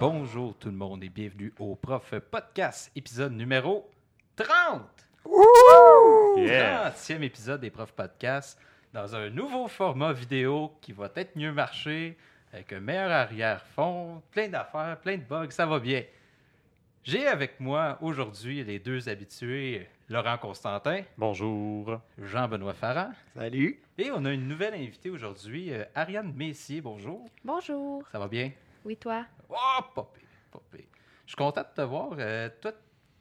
Bonjour tout le monde et bienvenue au Prof Podcast, épisode numéro 30. Yeah. 30e épisode des Prof Podcast dans un nouveau format vidéo qui va peut-être mieux marcher, avec un meilleur arrière-fond, plein d'affaires, plein de bugs, ça va bien. J'ai avec moi aujourd'hui les deux habitués, Laurent Constantin, Bonjour. Jean-Benoît Farran, Salut. et on a une nouvelle invitée aujourd'hui, euh, Ariane Messier, bonjour. Bonjour. Ça va bien? Oui, toi? Oh, pas pire, pas pire. Je suis content de te voir. Euh, toi,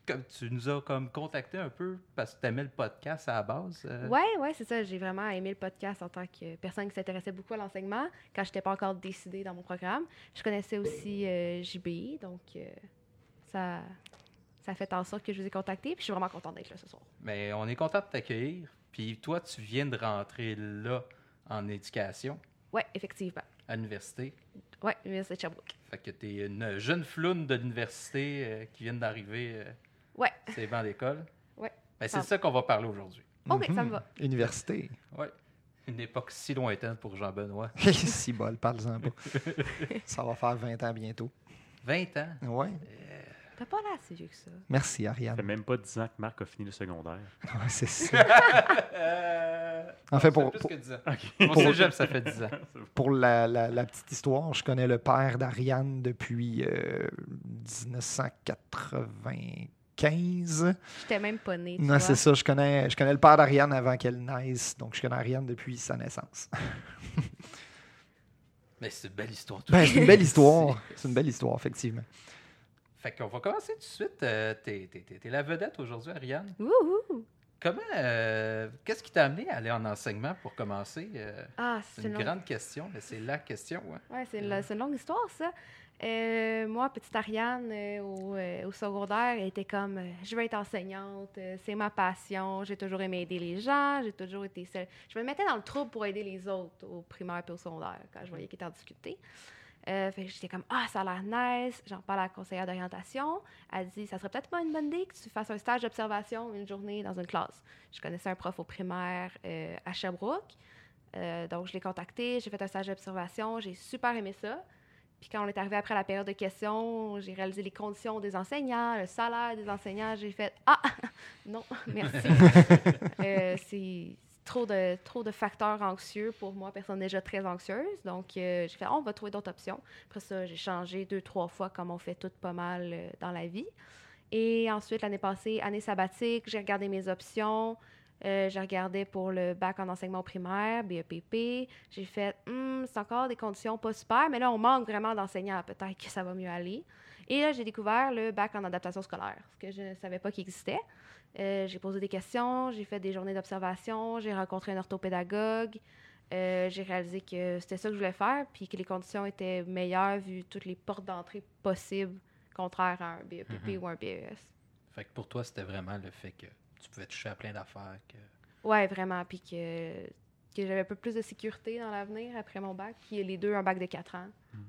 comme tu nous as comme contacté un peu parce que tu aimais le podcast à la base. euh, Ouais, ouais, c'est ça. J'ai vraiment aimé le podcast en tant que personne qui s'intéressait beaucoup à l'enseignement quand je n'étais pas encore décidée dans mon programme. Je connaissais aussi euh, JBI, donc euh, ça, ça a fait en sorte que je vous ai contacté. Puis je suis vraiment contente d'être là ce soir. Mais on est content de t'accueillir. Puis toi, tu viens de rentrer là en éducation Ouais, effectivement. À l'université. Ouais, l'Université de Sherbrooke. Fait que tu es une jeune floune de l'université euh, qui vient d'arriver euh, Ouais. les bancs d'école. Ouais. Ben, c'est ça qu'on va parler aujourd'hui. Ok, ça Mhm. me va. Université. Ouais. Une époque si lointaine pour Jean-Benoît. si bol, parle-en pas. Ça va faire 20 ans bientôt. 20 ans? Ouais. T'as pas l'air si vieux que ça. Merci, Ça fait Ariane. même pas 10 ans que Marc a fini le secondaire. Ouais, c'est ça. Euh, En fait, ça pour- plus pour- que 10 ans. OK. Mon cégep, ça fait 10 ans. Pour la, la- la petite histoire, je connais le père d'Ariane depuis euh, 1995. J'étais même pas née. Non, c'est ça. Je connais, je connais le père d'Ariane avant qu'elle naisse. Donc, je connais Ariane depuis sa naissance. Mais c'est une belle histoire. tout Ben, c'est une belle histoire. C'est une belle histoire, effectivement. Fait qu'on va commencer tout de suite. Euh, t'es, la vedette aujourd'hui, Ariane. Wouhou! Comment, euh, qu'est-ce qui t'a amené à aller en enseignement pour commencer? Euh, Ah, c'est une grande question, mais c'est la question. hein. Ouais, c'est une, c'est une longue histoire, ça. Euh, moi, petite Ariane, euh, au, euh, au secondaire, elle était comme euh, je veux être enseignante, euh, c'est ma passion, j'ai toujours aimé aider les gens, j'ai toujours été seule. Je me mettais dans le trouble pour aider les autres au primaire et au secondaire quand je voyais qu'ils étaient en difficulté. Euh, fait que j'étais comme ah ça a l'air nice. J'en parle à la conseillère d'orientation. Elle dit ça serait peut-être pas une bonne idée que tu fasses un stage d'observation une journée dans une classe. Je connaissais un prof au primaire euh, à Sherbrooke. Euh, donc je l'ai contacté j'ai fait un stage d'observation j'ai super aimé ça. Puis quand on est arrivé après la période de questions, j'ai réalisé les conditions des enseignants, le salaire des enseignants. J'ai fait Ah, non, merci. Euh, c'est trop de, trop de facteurs anxieux pour moi, personne déjà très anxieuse. Donc, euh, j'ai fait on va trouver d'autres options. Après ça, j'ai changé deux, trois fois comme on fait tout pas mal euh, dans la vie. Et ensuite, l'année passée, année sabbatique, j'ai regardé mes options. Euh, j'ai regardé pour le bac en enseignement primaire, BEPP. J'ai fait, Hmm, c'est encore des conditions pas super, mais là, on manque vraiment d'enseignants. Peut-être que ça va mieux aller. Et là, j'ai découvert le bac en adaptation scolaire, ce que je ne savais pas qu'il existait. Euh, j'ai posé des questions, j'ai fait des journées d'observation, j'ai rencontré un orthopédagogue. Euh, j'ai réalisé que c'était ça que je voulais faire, puis que les conditions étaient meilleures vu toutes les portes d'entrée possibles, contraire à un BEPP Mhm. ou un BES. Fait que pour toi, c'était vraiment le fait que tu pouvais toucher à plein d'affaires. Que... Ouais, vraiment. Puis que, que j'avais un peu plus de sécurité dans l'avenir après mon bac. Puis les deux, un bac de 4 ans. Mais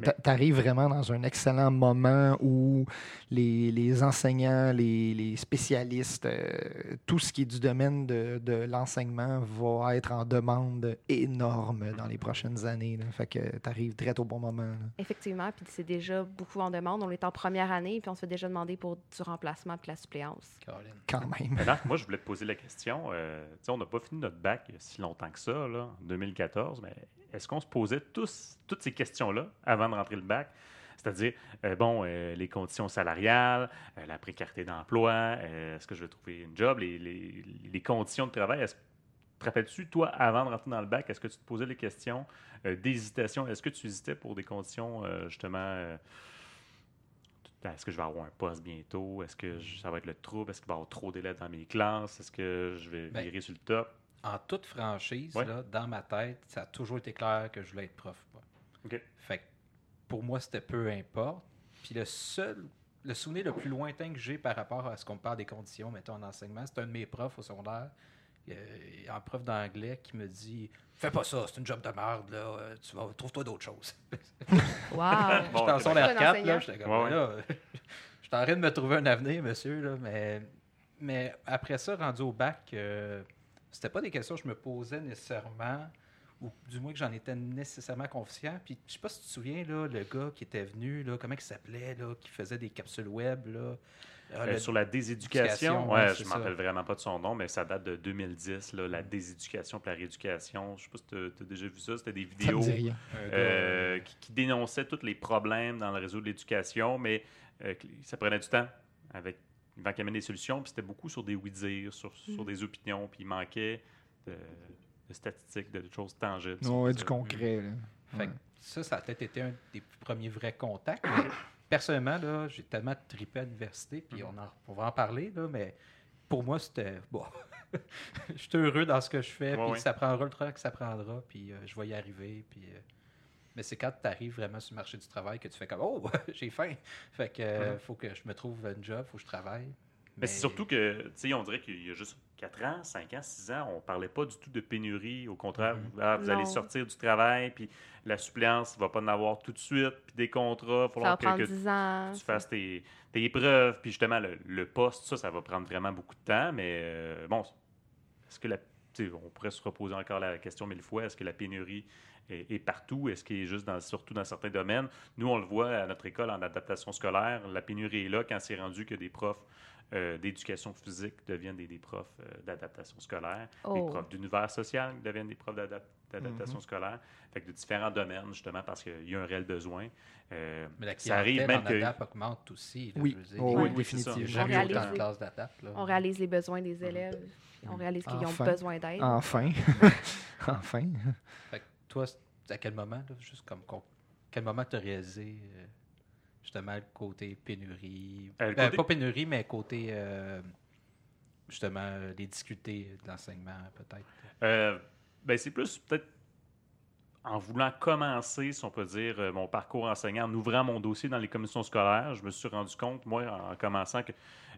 Mais- tu arrives vraiment dans un excellent moment où les, les enseignants, les, les spécialistes, euh, tout ce qui est du domaine de, de l'enseignement va être en demande énorme dans les prochaines années. là. Fait que tu arrives très au bon moment. là. Effectivement. Puis c'est déjà beaucoup en demande. On est en première année, puis on se fait déjà demander pour du remplacement puis la suppléance. Caroline. Quand même. Marc, moi, je voulais te poser la question. euh, tu sais, on n'a pas fini notre bac il y a si longtemps que ça, là, en 2014, mais est-ce qu'on se posait tous, toutes ces questions-là avant de rentrer le bac? C'est-à-dire, euh, bon, euh, les conditions salariales, euh, la précarité d'emploi, est-ce que je vais trouver une job, les, les- les conditions de travail. Est-ce, te rappelles-tu, toi, avant de rentrer dans le bac, est-ce que tu te posais les questions d'hésitation? Est-ce que tu hésitais pour des conditions, justement, est-ce que je vais avoir un poste bientôt? Est-ce que je- ça va être le trouble? Est-ce qu'il va y avoir trop d'élèves dans mes classes? Est-ce que je vais Ben, virer sur le top? En toute franchise, Ouais. là, dans ma tête, ça a toujours été clair que je voulais être prof. moi. Fait que pour moi, c'était peu importe. Puis le seul, le souvenir le plus lointain que j'ai par rapport à ce qu'on me parle des conditions, mettons, en enseignement, c'est un de mes profs au secondaire, euh, un prof d'anglais qui me dit Fais pas ça, c'est une job de merde, là, euh, tu vas, trouve-toi d'autres choses. Wow! J'étais en ok, secondaire Un 4, enseignant. là, j'étais comme, Ouais, là, je suis en train de me trouver un avenir, monsieur, là, mais, mais après ça, rendu au bac, euh, c'était pas des questions que je me posais nécessairement, ou du moins que j'en étais nécessairement conscient. Puis je sais pas si tu te souviens, là, le gars qui était venu, là, comment il s'appelait, là, qui faisait des capsules web, là. Ah, Euh, le- sur la déséducation, Éducation, ouais, ouais, je ne m'appelle vraiment pas de son nom, mais ça date de 2010, là, la déséducation et la rééducation. Je sais pas si tu as, déjà vu ça. C'était des vidéos gars, euh, qui, qui dénonçaient tous les problèmes dans le réseau de l'éducation, mais euh, ça prenait du temps avec Yvan qui amène des solutions, puis c'était beaucoup sur des oui-dire, sur, sur des opinions, puis il manquait de, de statistiques, de choses tangibles. si on Ouais, peut du concret. là. Fait Ouais. ça, ça a peut-être été un des premiers vrais contacts. mais personnellement, là, j'ai tellement trippé à l'université, puis on, en- on va en parler, là, mais pour moi, c'était. Bon, je suis heureux dans ce que je fais, puis ouais. ça prendra le temps que ça prendra, puis euh, je vais y arriver, puis. euh, mais c'est quand tu arrives vraiment sur le marché du travail que tu fais comme Oh, j'ai faim. Fait que euh, faut que je me trouve un job, faut que je travaille. Mais c'est surtout que, tu sais, on dirait qu'il y a juste 4 ans, 5 ans, 6 ans, on parlait pas du tout de pénurie. Au contraire, Mhm. ah, vous allez sortir du travail, puis la suppléance, il va pas en avoir tout de suite, puis des contrats, il va falloir que, prendre que 10 ans. tu fasses tes, tes épreuves, puis justement, le, le poste, ça, ça va prendre vraiment beaucoup de temps, mais euh, bon, est-ce que la, tu sais, on pourrait se reposer encore la question mille fois, est-ce que la pénurie est, est partout, est-ce qu'elle est juste dans, surtout dans certains domaines? Nous, on le voit à notre école en adaptation scolaire, la pénurie est là quand c'est rendu que des profs euh, d'éducation physique deviennent des, des profs euh, d'adaptation scolaire, des Oh. profs d'univers social deviennent des profs d'adap- d'adaptation Mhm. scolaire, fait que de différents domaines, justement, parce qu'il y a un réel besoin. Euh, Mais la ça arrive même en que... adap augmente aussi. là, Oui. je veux dire. Oh, oui, définitivement. réalise les-. On réalise les besoins des élèves. On réalise qu'ils Enfin. ont besoin d'aide. Enfin. enfin. Fait que toi, à quel moment, là, juste comme quel moment tu as réalisé euh, justement le côté pénurie? Euh, le côté- Pas pénurie, mais côté euh, justement les difficultés de l'enseignement, peut-être. Ben, c'est plus peut-être en voulant commencer, si on peut dire, mon parcours enseignant, en ouvrant mon dossier dans les commissions scolaires, je me suis rendu compte, moi, en, en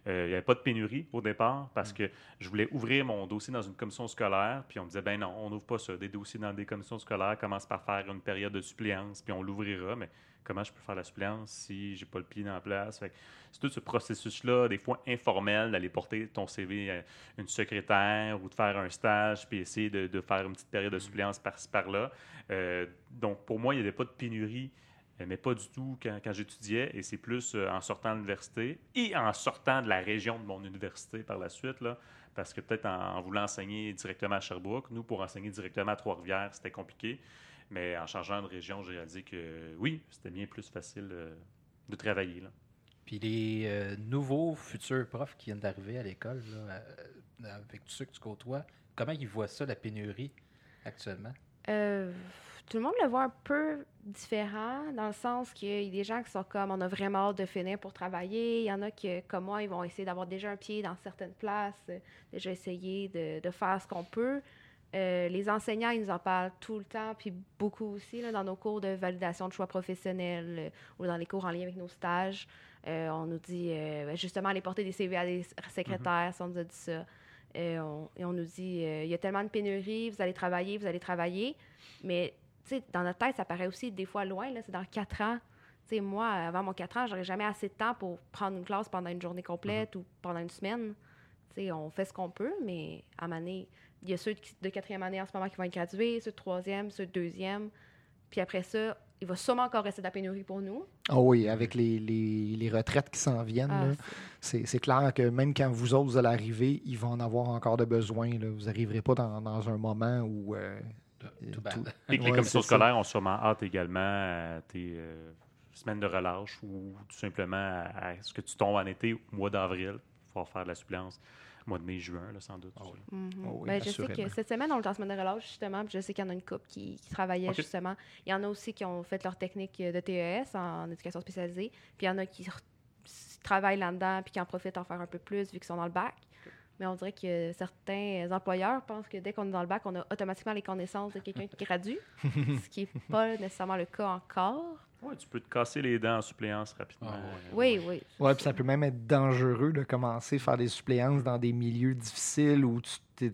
commençant, qu'il n'y avait pas de pénurie au départ parce que je voulais ouvrir mon dossier dans une commission scolaire, puis on me disait, ben non, on n'ouvre pas ça. Des dossiers dans des commissions scolaires, commence par faire une période de suppléance, puis on l'ouvrira, mais comment je peux faire la suppléance si j'ai pas le pied dans la place? Fait que c'est tout ce processus-là, des fois informel, d'aller porter ton CV à une secrétaire ou de faire un stage, puis essayer de, de faire une petite période de suppléance par-ci, par-là. Euh, donc, pour moi, il n'y avait pas de pénurie, euh, mais pas du tout quand, quand j'étudiais. Et c'est plus euh, en sortant de l'université et en sortant de la région de mon université par la suite, là, parce que peut-être en, en voulant enseigner directement à Sherbrooke, nous, pour enseigner directement à Trois-Rivières, c'était compliqué. Mais en changeant de région, j'ai réalisé que oui, c'était bien plus facile euh, de travailler. Là. Puis les euh, nouveaux futurs profs qui viennent d'arriver à l'école, là, euh, avec tous ceux que tu côtoies, comment ils voient ça, la pénurie, actuellement? Tout le monde le voit un peu différent, dans le sens qu'il y a des gens qui sont comme on a vraiment hâte de finir pour travailler. Il y en a qui, comme moi, ils vont essayer d'avoir déjà un pied dans certaines places, euh, déjà essayer de, de faire ce qu'on peut. Euh, les enseignants, ils nous en parlent tout le temps, puis beaucoup aussi là, dans nos cours de validation de choix professionnels euh, ou dans les cours en lien avec nos stages. Euh, on nous dit euh, justement aller porter des CV à des secrétaires, ça, on nous a dit ça. On- et on nous dit euh, il y a tellement de pénurie, vous allez travailler, vous allez travailler. Mais tu sais, dans notre tête, ça paraît aussi des fois loin, là, c'est dans quatre ans. Tu sais, moi, avant mon quatre ans, j'aurais jamais assez de temps pour prendre une classe pendant une journée complète ou pendant une semaine. Tu sais, on fait ce qu'on peut, mais à donné, il y a ceux de quatrième année en ce moment qui vont être gradués, ceux de troisième, ceux de deuxième. Puis après ça, il va sûrement encore rester de la pénurie pour nous. Ah oui, avec les, les- les retraites qui s'en viennent, Ah, c'est- clair que même quand vous autres vous allez arriver, ils vont en avoir encore de besoin. là. Vous n'arriverez pas dans, dans un moment où. euh, Tout bad. tout- Et que les Ouais, commissions ça. scolaires ont sûrement hâte également à tes euh, semaines de relâche ou tout simplement à, à ce que tu tombes en été au mois d'avril. Il va faire de la suppléance. Mois de mai, juin, là, sans doute. Oui. Oh oui, Ben, je sais que cette semaine, on est en semaine de relâche, justement. puis je sais qu'il y en a une couple qui, qui travaillait justement. Il y en a aussi qui ont fait leur technique de TES en éducation spécialisée. Puis il y en a qui travaillent là-dedans puis qui en profitent en faire un peu plus vu qu'ils sont dans le bac. Mais on dirait que certains employeurs pensent que dès qu'on est dans le bac, on a automatiquement les connaissances de quelqu'un qui gradue, ce qui n'est pas nécessairement le cas encore. Ouais, tu peux te casser les dents en suppléance rapidement. Ah Oui, oui. Ouais, puis ça peut même être dangereux de commencer à faire des suppléances dans des milieux difficiles où tu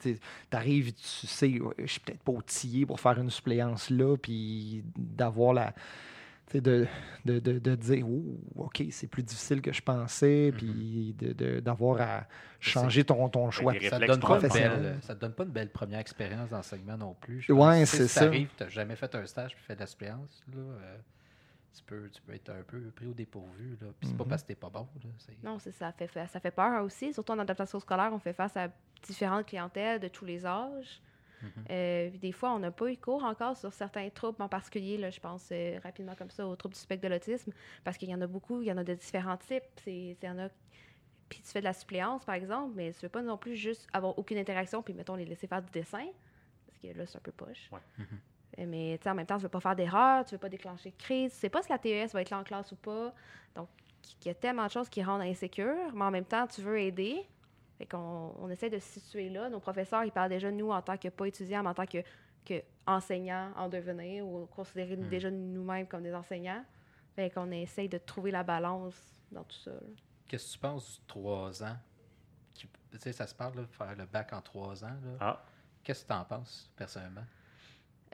arrives et tu sais, je suis peut-être pas outillé pour faire une suppléance là, puis d'avoir la. Tu de, de, de, de dire, oh, OK, c'est plus difficile que je pensais, Mhm. puis de- de- d'avoir à changer ton, ton choix. les Ça te, réflexes donne pas une professionnels. belle, ça te donne pas une belle première expérience d'enseignement non plus. Tu sais, c'est si ça. t'arrives, tu n'as jamais fait un stage puis fait de la suppléance, là, euh, tu, peux, tu peux être un peu pris au dépourvu. Là. Puis c'est pas Mhm. parce que t'es pas bon. Là, c'est- Non, c'est ça. Fait- ça fait peur aussi. Surtout en adaptation scolaire, on fait face à différentes clientèles de tous les âges. Mhm. Euh, des fois, on n'a pas eu cours encore sur certains troubles, en particulier, là, je pense euh, rapidement comme ça, aux troubles du spectre de l'autisme, parce qu'il y en a beaucoup, il y en a de différents types. C'est, c'est- y en a... Puis tu fais de la suppléance, par exemple, mais tu ne veux pas non plus juste avoir aucune interaction, puis mettons les laisser faire du dessin, parce que là, c'est un peu poche. Ouais. Mhm. Euh, Mais tu sais, en même temps, tu ne veux pas faire d'erreur, tu ne veux pas déclencher de crise, tu sais pas si la TES va être là en classe ou pas. Donc, il y a tellement de choses qui rendent insécure, mais en même temps, tu veux aider. Fait qu'on on essaie de se situer là. Nos professeurs, ils parlent déjà de nous en tant que pas étudiants, mais en tant que, que enseignants en devenir ou considérer Mm. déjà nous-mêmes comme des enseignants. Fait qu'on essaie de trouver la balance dans tout ça. Qu'est-ce que tu penses du 3 ans? Tu sais, ça se parle là, de faire le bac en 3 ans. là. Ah, Qu'est-ce que tu en penses, personnellement?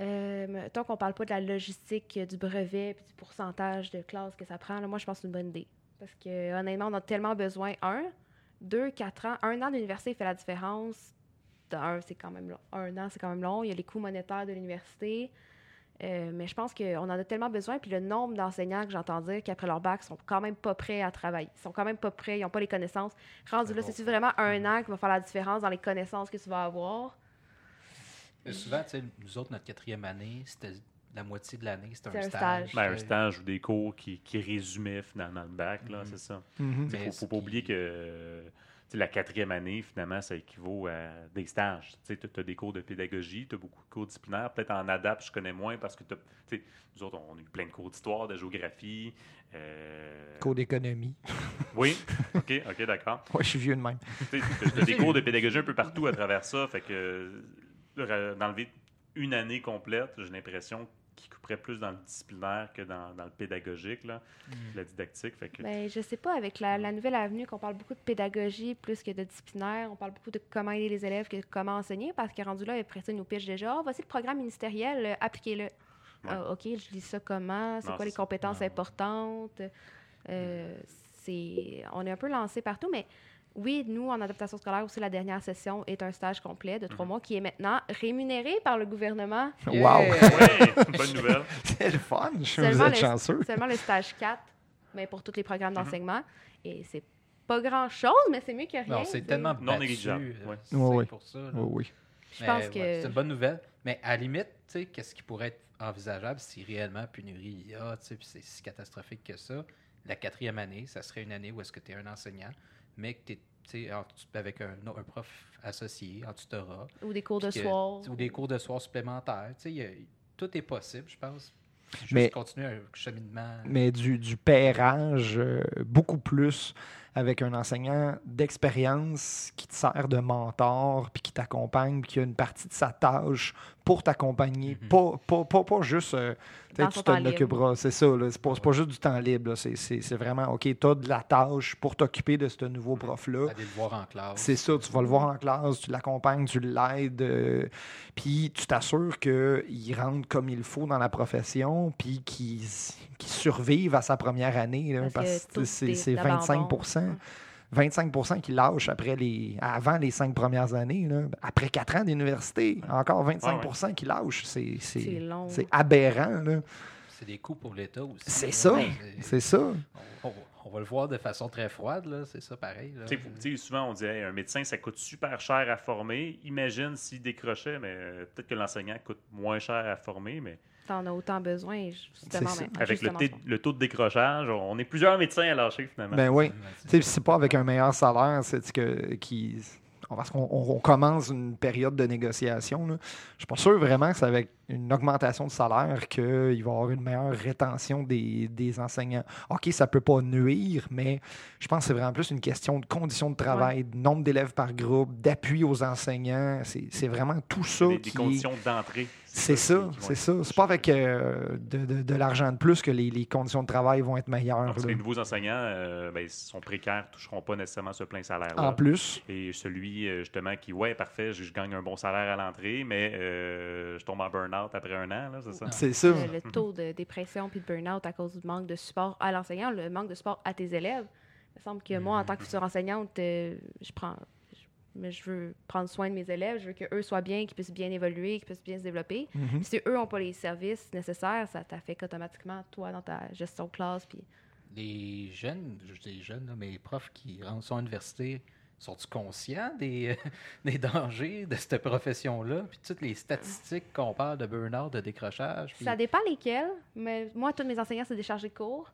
Euh, mettons qu'on parle pas de la logistique euh, du brevet puis du pourcentage de classes que ça prend. là, moi, je pense que c'est une bonne idée. Parce que honnêtement, on a tellement besoin. Un, deux, quatre ans. Un an d'université fait la différence. Un, c'est quand même long. Un an, c'est quand même long. Il y a les coûts monétaires de l'université. Euh, mais je pense qu'on en a tellement besoin. Puis le nombre d'enseignants que j'entends dire qu'après leur bac sont quand même pas prêts à travailler. Ils sont quand même pas prêts, ils n'ont pas les connaissances. Rendu là, bon. c'est-tu vraiment un an qui va faire la différence dans les connaissances que tu vas avoir? Euh, Souvent, tu sais, nous autres, notre quatrième année, c'était la moitié de l'année, c'était C'est un un stage. stage. ben, un Euh, stage ou des cours qui, qui résumaient finalement le bac, là, Mhm. c'est ça. Mhm. Il ne faut pas qui- oublier que euh, tu sais, la quatrième année, finalement, ça équivaut à des stages. Tu as des cours de pédagogie, tu as beaucoup de cours disciplinaires. Peut-être en adap, je connais moins parce que t'as- tu sais, nous autres, on a eu plein de cours d'histoire, de géographie. euh, Cours d'économie. Oui, OK, OK, d'accord. Ouais, je suis vieux de même. Tu as des cours de pédagogie un peu partout à travers ça. Fait que d'enlever une année complète, j'ai l'impression qu'il couperait plus dans le disciplinaire que dans, dans le pédagogique, là, la didactique. Fait que, Ben, je sais pas, avec la, la nouvelle avenue, qu'on parle beaucoup de pédagogie plus que de disciplinaire, on parle beaucoup de comment aider les élèves que comment enseigner, parce que rendu là, après ça, ils nous pitchent déjà, Ah, voici le programme ministériel, euh, appliquez-le. Ah, OK, je lis ça comment, c'est quoi les compétences Non. importantes? Euh, c'est, on est un peu lancé partout, mais oui, nous, en adaptation scolaire, aussi, la dernière session est un stage complet de trois Mhm. mois qui est maintenant rémunéré par le gouvernement. Wow! Ouais, bonne nouvelle. C'est le fun. Je vous êtes les- chanceux. Seulement le stage 4, mais pour tous les programmes Mhm. d'enseignement. Et c'est pas grand-chose, mais c'est mieux que rien. Non, c'est tellement Non négligeable, euh, ouais. c'est Ouais, ouais. pour ça. là. Oui, oui. Je Mais, pense ouais, que... C'est une bonne nouvelle. Mais à la limite, tu sais, qu'est-ce qui pourrait être envisageable si réellement pénurie il y a, tu sais, puis c'est si catastrophique que ça? La quatrième année, ça serait une année où est-ce que tu es un enseignant, mais que tu es avec un, un prof associé en tutorat. Ou des cours de que- soir. Ou des cours de soir supplémentaires. Y a- tout est possible, je pense. Juste Mais- continuer un cheminement. mais du, du pairage euh, beaucoup plus avec un enseignant d'expérience qui te sert de mentor, puis qui t'accompagne, puis qui a une partie de sa tâche pour t'accompagner. Mhm. pas, pas, pas, pas juste euh, tu sais, Dans tu son te temps libre. l'occuperas. C'est ça. C'est pas, pas juste du temps libre. C'est, vraiment, OK, tu as de la tâche pour t'occuper de ce nouveau prof-là. Aller le voir en classe. C'est ça, tu vas le voir en classe, tu l'accompagnes, tu l'aides, euh, puis tu t'assures qu'il rentre comme il faut dans la profession, puis qu'il qu'il survive à sa première année, là, Parce parce, que que c'est est c'est d'abandon. 25 25 qui lâchent après les, avant les cinq premières années. là. Après quatre ans d'université, encore 25% qui lâchent. C'est C'est c'est- long. c'est aberrant. là. C'est des coûts pour l'État aussi. C'est ça, C'est- c'est ça. On, on- on va le voir de façon très froide, là. C'est ça pareil. là. Souvent, on dit Hey, un médecin, ça coûte super cher à former. Imagine s'il décrochait, mais euh, peut-être que l'enseignant coûte moins cher à former, mais T'en as autant besoin, justement. maintenant, avec le, justement, le taux de décrochage, on est plusieurs médecins à lâcher finalement. Ben oui. Tu c'est pas avec un meilleur salaire, c'est que qui parce qu'on on- on commence une période de négociation. là. Je suis pas sûr vraiment que c'est avec une augmentation de salaire qu'il va y avoir une meilleure rétention des, des enseignants. OK, ça peut pas nuire, mais je pense que c'est vraiment plus une question de conditions de travail, de nombre d'élèves par groupe, d'appui aux enseignants. C'est c'est vraiment tout ça des, des qui est- conditions d'entrée. C'est ça, c'est ça. C'est pas avec euh, de, de- de l'argent de plus que les, les conditions de travail vont être meilleures. Parce que là. les nouveaux enseignants, euh, ben, ils sont précaires, ne toucheront pas nécessairement ce plein salaire-là. En plus, Et celui, euh, justement, qui, ouais, parfait, je, je gagne un bon salaire à l'entrée, mais euh, je tombe en burn-out après un an, là, c'est ça? c'est ça. Le, le taux de dépression puis de burn-out à cause du manque de support à l'enseignant, le manque de support à tes élèves. Il me semble que moi, en tant que future enseignante, euh, je prends. Je- mais je veux prendre soin de mes élèves, je veux qu'eux soient bien, qu'ils puissent bien évoluer, qu'ils puissent bien se développer. Mhm. Si eux n'ont pas les services nécessaires, ça t'affecte automatiquement, toi, dans ta gestion de classe. Puis Les jeunes, je dis jeunes, là, mais les profs qui rentrent sur l'université, sont-ils conscients des, des dangers de cette profession-là? Puis toutes les statistiques qu'on parle de burn-out, de décrochage. puis- Ça dépend lesquels, mais moi, tous mes enseignants, c'est des chargés de cours.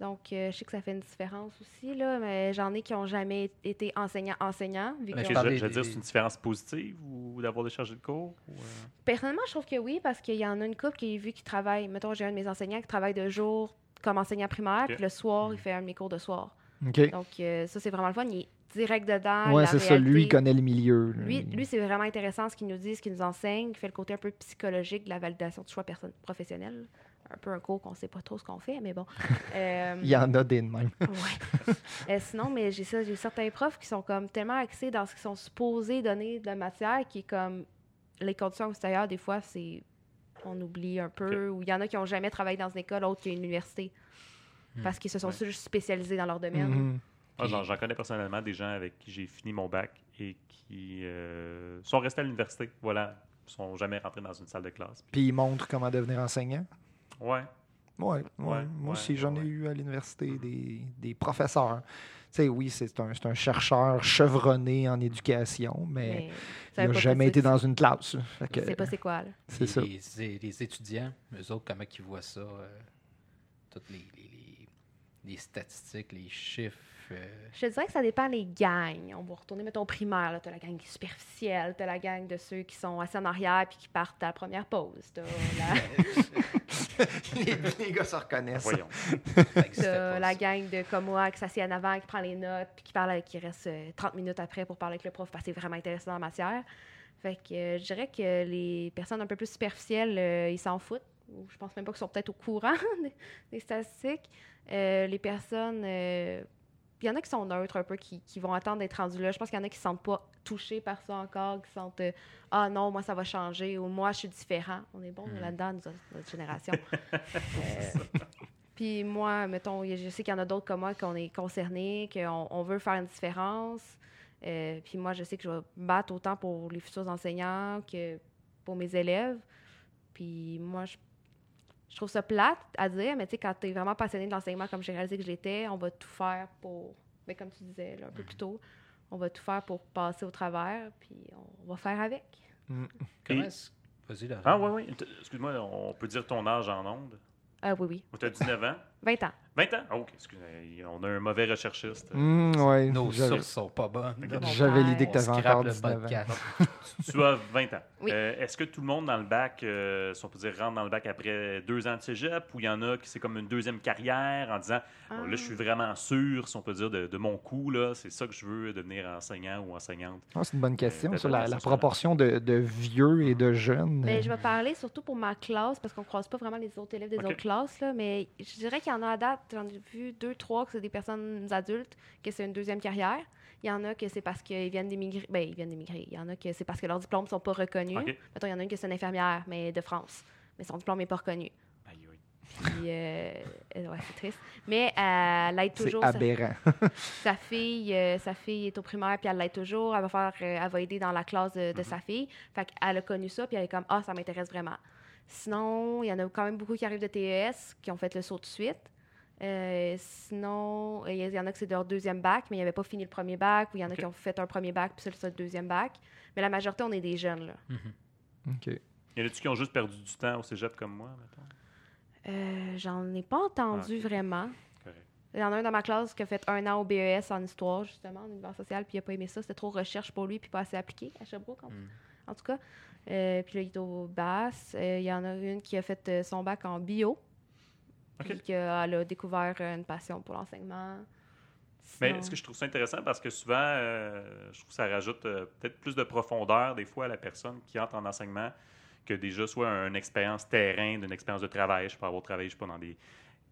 Donc, euh, je sais que ça fait une différence aussi, là, mais j'en ai qui n'ont jamais été enseignants-enseignants. qu'ils Ok, je veux dire, c'est une différence positive ou d'avoir des chargés de cours? ou, euh? Personnellement, je trouve que oui, parce qu'il y en a une couple qui, vu qu'il travaille, mettons, j'ai un de mes enseignants qui travaille de jour comme enseignant primaire, Ok. puis le soir, il fait un de mes cours de soir. OK. Donc, euh, ça, c'est vraiment le fun. Il est direct dedans. Ouais, la c'est ça. Lui, il connaît le milieu. Lui, lui c'est vraiment intéressant ce qu'il nous dit, ce qu'il nous enseigne. Il fait le côté un peu psychologique de la validation de choix professionnel. Un peu un cours qu'on sait pas trop ce qu'on fait, mais bon. Euh, Il y en a des de même. Ouais. Euh, sinon, mais j'ai ça, j'ai certains profs qui sont comme tellement axés dans ce qu'ils sont supposés donner de la matière qui comme les conditions extérieures, des fois, c'est on oublie un peu. Ou il y en a qui n'ont jamais travaillé dans une école autre qu'une université. Hmm. Parce qu'ils se sont Ouais. juste spécialisés dans leur domaine. Mhm. Ah, j'en, j'en connais personnellement des gens avec qui j'ai fini mon bac et qui euh, sont restés à l'université. Voilà. Ils sont jamais rentrés dans une salle de classe. Puis il montre comment devenir enseignant. Ouais. Ouais, ouais. Ouais, Moi ouais, aussi, j'en ai ouais. eu à l'université des, des professeurs. Tu sais, oui, c'est un, c'est un chercheur chevronné en éducation, mais, Mais il n'a jamais été dans une classe. C'est- pas c'est quoi, là. C'est ça. Les, les étudiants, eux autres, comment ils voient ça? euh, toutes les, les, les- statistiques, les chiffres. euh, Je te dirais que ça dépend des gangs. On va retourner, mettons, au primaire. Tu as la gang superficielle, tu as la gang de ceux qui sont assis en arrière puis qui partent à la première pause. La, les, les gars se reconnaissent. Voyons. t'as la gang de comme moi qui s'assied en avant, qui prend les notes puis qui, parle, qui reste euh, 30 minutes après pour parler avec le prof parce que c'est vraiment intéressant dans la matière. Fait que euh, je dirais que les personnes un peu plus superficielles, euh, ils s'en foutent. Ou Je pense même pas qu'ils sont peut-être au courant des, des statistiques. Euh, les personnes euh, il y en a qui sont neutres un peu, qui, qui vont attendre d'être rendus là. Je pense qu'il y en a qui ne se sentent pas touchés par ça encore, qui sentent euh, Ah non, moi ça va changer ou moi je suis différent. On est bon Mm. là-dedans, nous, notre génération. Puis moi, mettons, je sais qu'il y en a d'autres comme moi qu'on est concernés, qu'on on veut faire une différence. Puis moi, je sais que je vais battre autant pour les futurs enseignants que pour mes élèves. Puis moi, je, je trouve ça plate à dire, mais tu sais, quand tu es vraiment passionné de l'enseignement comme j'ai réalisé que j'étais, on va tout faire pour, ben, comme tu disais là, un peu plus tôt, on va tout faire pour passer au travers, puis on va faire avec. Comment Et- est-ce- Vas-y. Ah, oui, oui. Excuse-moi, on peut dire ton âge en ondes? Ah oui, oui. Tu as 19 ans? 20 ans. 20 ans? Ah, OK. Excuse-moi. On a un mauvais recherchiste. Mmh, ouais, Nos sources sont pas bonnes. J'avais l'idée que tu avais encore le 19 ans. podcast. Tu as 20 ans. Oui. Euh, Est-ce que tout le monde dans le bac, euh, si on peut dire, rentre dans le bac après deux ans de cégep ou il y en a qui c'est comme une deuxième carrière en disant Bon, là, je suis vraiment sûr, si on peut dire, de, de mon coup, là, c'est ça que je veux, devenir enseignant ou enseignante. Ah, c'est une bonne question. Euh, ça, la, proportion de, de vieux et de jeunes. Ben, euh, je vais parler surtout pour ma classe, parce qu'on ne croise pas vraiment les autres élèves des autres classes. Là, mais je dirais qu'il y en a à date, j'en ai vu deux, trois, que c'est des personnes adultes, que c'est une deuxième carrière. Il y en a que c'est parce qu'ils viennent d'émigrer. Ben, ils viennent d'émigrer. Il y en a que c'est parce que leurs diplômes ne sont pas reconnus. OK. Mettons, il y en a une qui c'est une infirmière, mais de France. Mais son diplôme n'est pas reconnu. Aïe, aïe. Puis, euh, ouais, c'est triste. Mais euh, elle aide c'est toujours. sa- aberrant. sa fille, euh, sa fille est au primaire, puis elle l'aide toujours. Elle va, faire, euh, elle va aider dans la classe de, de Mhm. sa fille. Fait qu'elle a connu ça, puis elle est comme Ah, ça m'intéresse vraiment. Sinon, il y en a quand même beaucoup qui arrivent de TES, qui ont fait le saut tout de suite. Euh, sinon, il y, en a que c'est leur deuxième bac, mais ils n'avaient pas fini le premier bac, ou il y en a qui ont fait un premier bac, puis c'est le deuxième bac. Mais la majorité, on est des jeunes, là. Mhm. OK. Y en a-tu qui ont juste perdu du temps au cégep comme moi, mettons? Euh, J'en ai pas entendu Ah, vraiment. Correct. Il y en a un dans ma classe qui a fait un an au BES en histoire, justement, en univers social, puis il n'a pas aimé ça. C'était trop recherche pour lui, puis pas assez appliqué à Sherbrooke, en, Mm. en tout cas. Euh, puis là, il est au BAS. Euh, il y en a une qui a fait euh, son bac en bio. Puis OK. qu'elle a découvert euh, une passion pour l'enseignement. Mais est-ce que je trouve ça intéressant? Parce que souvent, euh, je trouve que ça rajoute euh, peut-être plus de profondeur des fois à la personne qui entre en enseignement qui a déjà soit une expérience terrain, d'une expérience de travail. Je peux avoir travaillé, je sais pas, dans des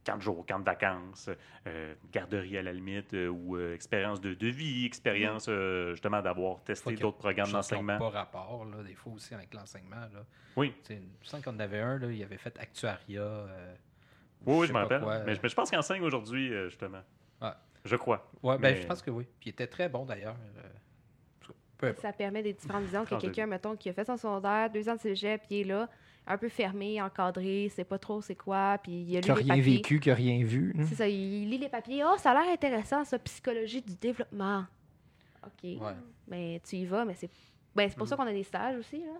camps de jour, camps de vacances, euh, garderie à la limite, euh, ou euh, expérience de, de vie, expérience euh, justement d'avoir testé d'autres programmes d'enseignement. pas rapport, là, des fois aussi avec l'enseignement. Là. Oui. Tu sais, Il me semble qu'on en avait un, là, il avait fait actuaria. euh, Oui, oui, je me pas rappelle. mais, je- mais je pense qu'il enseigne aujourd'hui, euh, justement. Ouais. Je crois. Ouais, ben, Mais- je pense que oui. Puis il était très bon d'ailleurs. euh. Ça permet des différentes visions que quelqu'un, mettons, qui a fait son secondaire, deux ans de cégep, puis il est là, un peu fermé, encadré, sait pas trop c'est quoi, puis il a lu Qui a les rien papiers. vécu, qui a rien vu. hein. C'est ça, il lit les papiers. Oh, ça a l'air intéressant, ça, psychologie du développement. OK. Ouais. Mais tu y vas, mais c'est ben, c'est pour ça qu'on a des stages aussi. Là.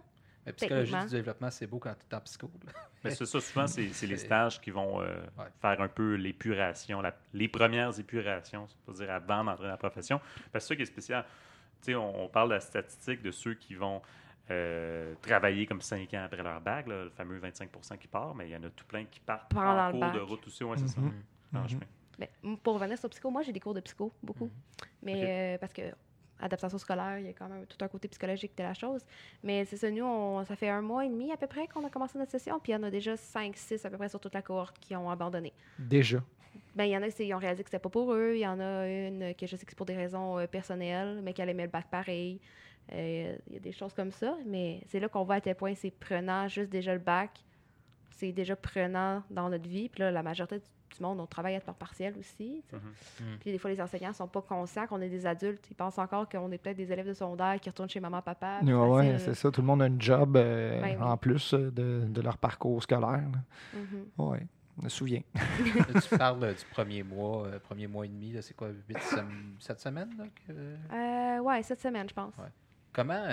Mais psychologie du développement, c'est beau quand tu es en psycho. Mais c'est ça, souvent, c'est c'est les C'est- stages qui vont euh, Ouais. faire un peu l'épuration, les premières épurations, c'est-à-dire avant d'entrer dans la profession. Parce que c'est ça qui est spécial. Tu sais, on, on parle de la statistique de ceux qui vont euh, travailler comme cinq ans après leur bac, là, le fameux 25 qui part, mais il y en a tout plein qui partent Pendant en le cours bac. de route aussi. Ouais, c'est ça. Mhm. Dans le Mhm. chemin. Ben, pour revenir sur psycho, moi, j'ai des cours de psycho, beaucoup. Mais Ok. euh, parce que adaptation scolaire, il y a quand même tout un côté psychologique de la chose. Mais c'est ça, nous, on- ça fait un mois et demi à peu près qu'on a commencé notre session, puis il y en a déjà 5, 6 à peu près sur toute la cohorte qui ont abandonné. Déjà? Ben, il y en a qui ont réalisé que c'était pas pour eux. Il y en a une que je sais que c'est pour des raisons euh, personnelles, mais qu'elle aimait le bac pareil. Euh, Il y a des choses comme ça. Mais c'est là qu'on voit à quel point c'est prenant, juste déjà le bac. C'est déjà prenant dans notre vie. Puis là, la majorité du du monde, on travaille à temps partiel aussi. Mhm. Mhm. Puis des fois, les enseignants sont pas conscients qu'on est des adultes. Ils pensent encore qu'on est peut-être des élèves de secondaire qui retournent chez maman, papa. puis Ouais, c'est ça. Tout le monde a un job euh, Ben oui. en plus euh, de, de leur parcours scolaire. Mhm. Ouais, je me souviens. Là, tu parles du premier mois, euh, premier mois et demi, c'est quoi, 8 7 semaines? Que- Euh, ouais, cette semaine, je pense. Ouais. Comment